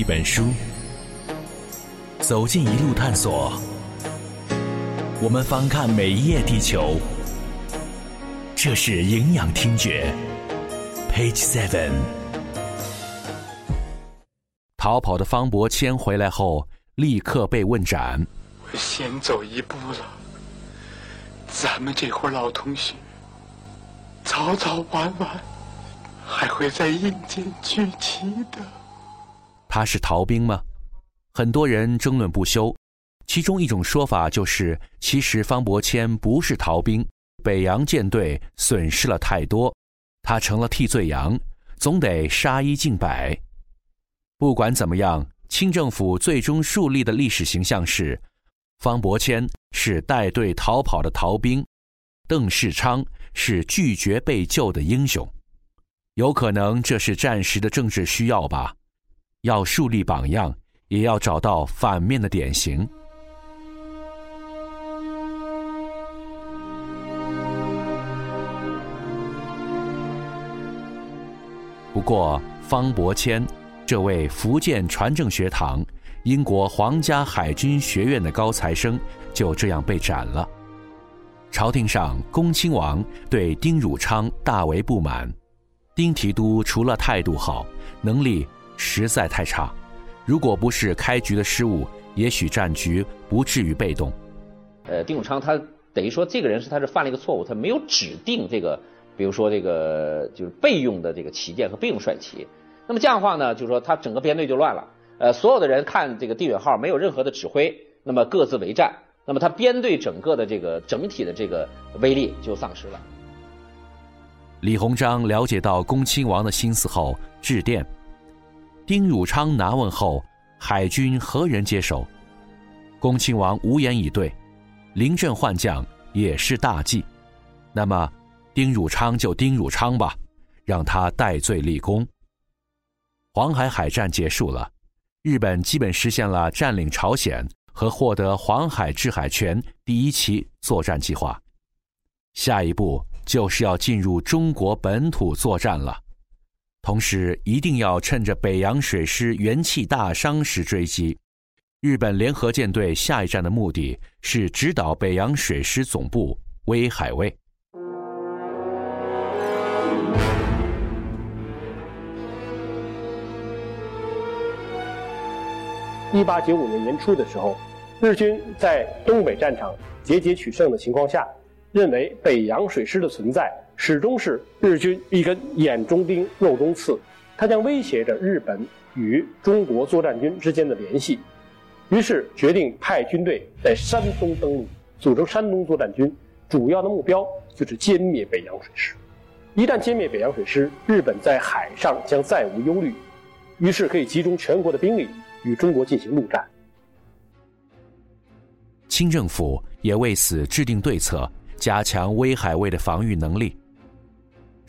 一本书，走进一路探索。我们翻看每一页地球，这是营养听觉。Page Seven。逃跑的方伯谦回来后，立刻被问斩。我先走一步了，咱们这伙老同学，早早晚晚还会在阴间聚齐的。他是逃兵吗？很多人争论不休。其中一种说法就是，其实方伯谦不是逃兵，北洋舰队损失了太多，他成了替罪羊，总得杀一儆百。不管怎么样，清政府最终树立的历史形象是，方伯谦是带队逃跑的逃兵，邓世昌是拒绝被救的英雄。有可能这是战时的政治需要吧。要树立榜样，也要找到反面的典型。不过，方伯谦这位福建船政学堂、英国皇家海军学院的高材生就这样被斩了。朝廷上，恭亲王对丁汝昌大为不满。丁提督除了态度好，能力。实在太差，如果不是开局的失误，也许战局不至于被动。呃，丁汝昌他等于说这个人是他是犯了一个错误，他没有指定这个，比如说这个就是备用的这个旗舰和备用帅旗。那么这样的话呢，就是说他整个编队就乱了。呃，所有的人看这个地远号没有任何的指挥，那么各自为战，那么他编队整个的这个整体的这个威力就丧失了。李鸿章了解到恭亲王的心思后，致电。丁汝昌拿问后，海军何人接手？恭亲王无言以对。临阵换将也是大忌，那么丁汝昌就丁汝昌吧，让他戴罪立功。黄海海战结束了，日本基本实现了占领朝鲜和获得黄海制海权第一期作战计划。下一步就是要进入中国本土作战了。同时，一定要趁着北洋水师元气大伤时追击。日本联合舰队下一站的目的是直捣北洋水师总部威海卫。一八九五年年初的时候，日军在东北战场节节取胜的情况下，认为北洋水师的存在。始终是日军一根眼中钉、肉中刺，它将威胁着日本与中国作战军之间的联系。于是决定派军队在山东登陆，组成山东作战军。主要的目标就是歼灭北洋水师。一旦歼灭北洋水师，日本在海上将再无忧虑，于是可以集中全国的兵力与中国进行陆战。清政府也为此制定对策，加强威海卫的防御能力。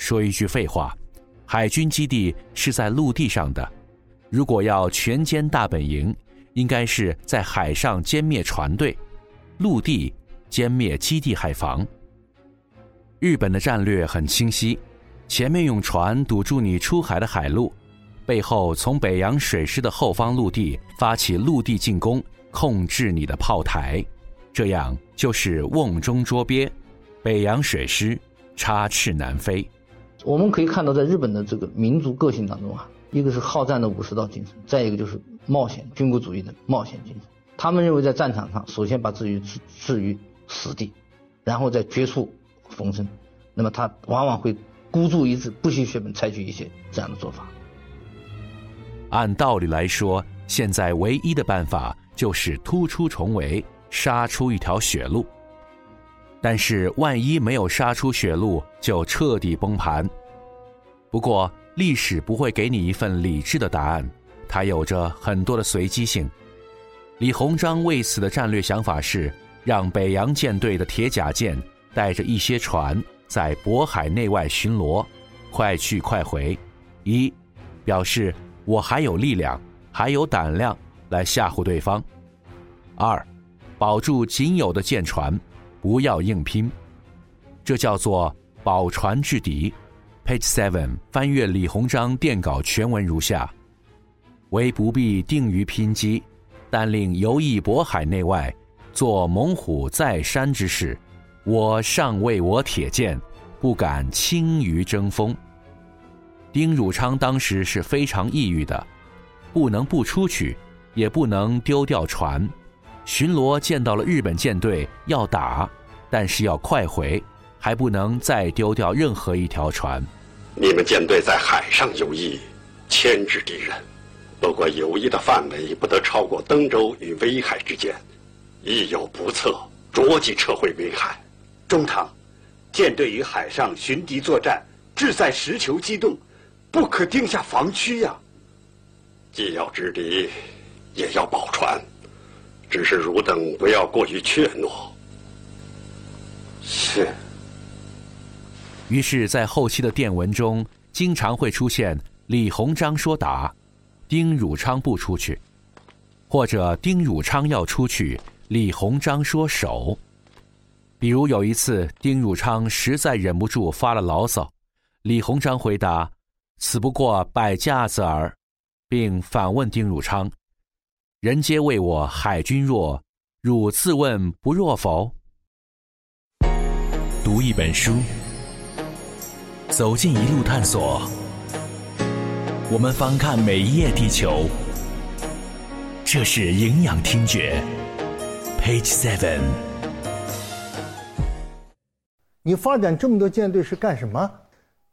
说一句废话，海军基地是在陆地上的，如果要全歼大本营，应该是在海上歼灭船队，陆地歼灭基地海防。日本的战略很清晰，前面用船堵住你出海的海路，背后从北洋水师的后方陆地发起陆地进攻，控制你的炮台，这样就是瓮中捉鳖，北洋水师插翅难飞。我们可以看到，在日本的这个民族个性当中啊，一个是好战的武士道精神，再一个就是冒险军国主义的冒险精神。他们认为，在战场上，首先把自己置置于死地，然后再绝处逢生。那么，他往往会孤注一掷，不惜血本，采取一些这样的做法。按道理来说，现在唯一的办法就是突出重围，杀出一条血路。但是，万一没有杀出血路，就彻底崩盘。不过，历史不会给你一份理智的答案，它有着很多的随机性。李鸿章为此的战略想法是，让北洋舰队的铁甲舰带着一些船在渤海内外巡逻，快去快回，一表示我还有力量，还有胆量来吓唬对方；二，保住仅有的舰船。不要硬拼，这叫做保船制敌。Page Seven 翻阅李鸿章电稿全文如下：唯不必定于拼击，但令游弋渤海内外，做猛虎在山之势。我尚为我铁剑，不敢轻于争锋。丁汝昌当时是非常抑郁的，不能不出去，也不能丢掉船。巡逻见到了日本舰队要打，但是要快回，还不能再丢掉任何一条船。你们舰队在海上游弋，牵制敌人，不过游弋的范围不得超过登州与威海之间，一有不测，着即撤回威海。中堂，舰队于海上寻敌作战，志在实求机动，不可定下防区呀。既要制敌，也要保船，只是汝等不要过于怯懦。是。于是，在后期的电文中，经常会出现李鸿章说打，丁汝昌不出去，或者丁汝昌要出去，李鸿章说守。比如有一次，丁汝昌实在忍不住发了牢骚，李鸿章回答：“此不过摆架子耳。”并反问丁汝昌：“人皆谓我海军弱，汝自问不弱否？”读一本书。走进一路探索，我们翻看每一页地球。这是营养听觉，Page Seven。你发展这么多舰队是干什么？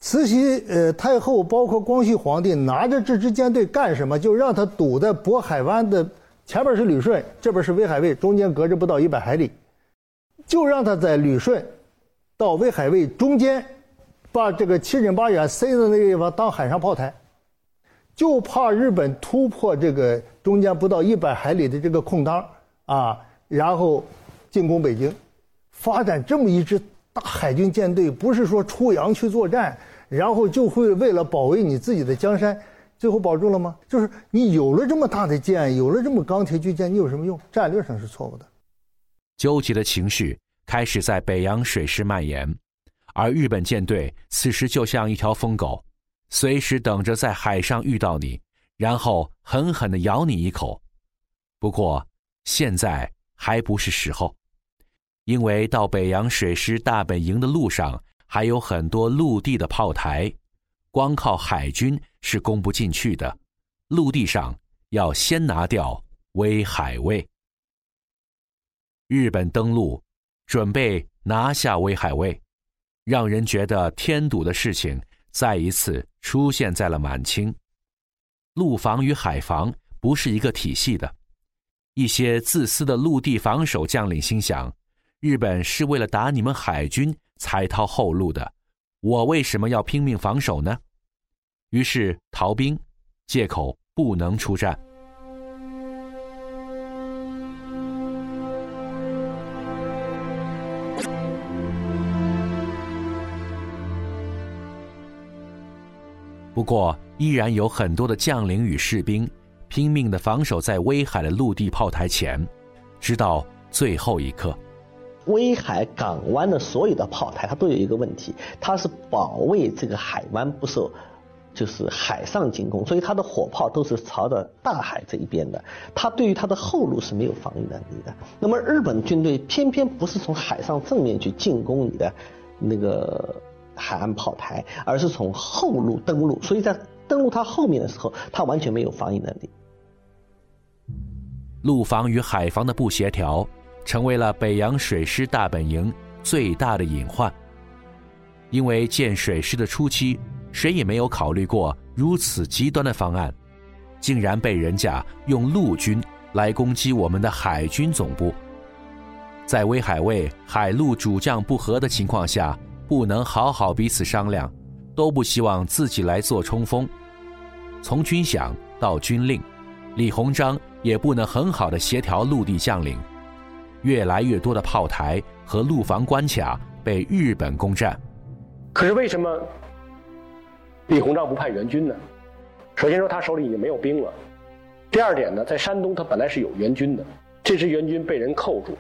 慈禧呃太后，包括光绪皇帝，拿着这支舰队干什么？就让他堵在渤海湾的前边是旅顺，这边是威海卫，中间隔着不到一百海里，就让他在旅顺到威海卫中间。把这个七整八远塞在那个地方当海上炮台，就怕日本突破这个中间不到一百海里的这个空当啊，然后进攻北京，发展这么一支大海军舰队，不是说出洋去作战，然后就会为了保卫你自己的江山，最后保住了吗？就是你有了这么大的舰，有了这么钢铁巨舰，你有什么用？战略上是错误的。纠结的情绪开始在北洋水师蔓延。而日本舰队此时就像一条疯狗，随时等着在海上遇到你，然后狠狠地咬你一口。不过现在还不是时候，因为到北洋水师大本营的路上还有很多陆地的炮台，光靠海军是攻不进去的。陆地上要先拿掉威海卫。日本登陆，准备拿下威海卫。让人觉得添堵的事情再一次出现在了满清。陆防与海防不是一个体系的，一些自私的陆地防守将领心想：日本是为了打你们海军才掏后路的，我为什么要拼命防守呢？于是逃兵，借口不能出战。不过，依然有很多的将领与士兵拼命的防守在威海的陆地炮台前，直到最后一刻。威海港湾的所有的炮台，它都有一个问题，它是保卫这个海湾不受，就是海上进攻，所以它的火炮都是朝着大海这一边的，它对于它的后路是没有防御能力的。那么日本军队偏偏不是从海上正面去进攻你的那个。海岸炮台，而是从后路登陆，所以在登陆它后面的时候，它完全没有防御能力。陆防与海防的不协调，成为了北洋水师大本营最大的隐患。因为建水师的初期，谁也没有考虑过如此极端的方案，竟然被人家用陆军来攻击我们的海军总部。在威海卫海陆主将不和的情况下。不能好好彼此商量，都不希望自己来做冲锋。从军饷到军令，李鸿章也不能很好的协调陆地将领。越来越多的炮台和陆防关卡被日本攻占。可是为什么李鸿章不派援军呢？首先说他手里已经没有兵了。第二点呢，在山东他本来是有援军的，这支援军被人扣住。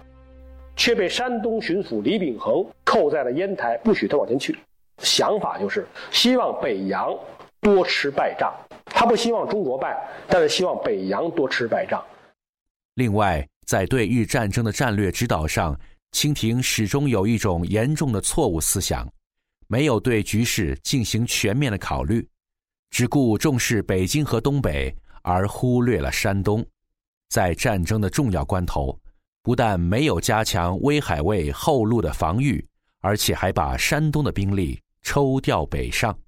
却被山东巡抚李秉衡扣在了烟台，不许他往前去。想法就是希望北洋多吃败仗，他不希望中国败，但是希望北洋多吃败仗。另外，在对日战争的战略指导上，清廷始终有一种严重的错误思想，没有对局势进行全面的考虑，只顾重视北京和东北，而忽略了山东。在战争的重要关头，不但没有加强威海卫后路的防御，而且还把山东的兵力抽调北上。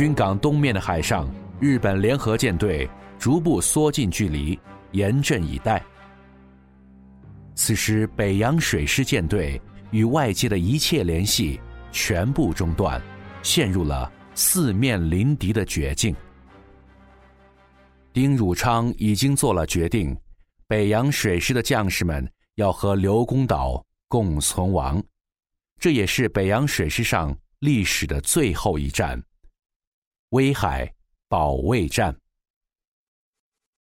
军港东面的海上，日本联合舰队逐步缩近距离，严阵以待。此时，北洋水师舰队与外界的一切联系全部中断，陷入了四面临敌的绝境。丁汝昌已经做了决定，北洋水师的将士们要和刘公岛共存亡，这也是北洋水师上历史的最后一战。威海保卫战。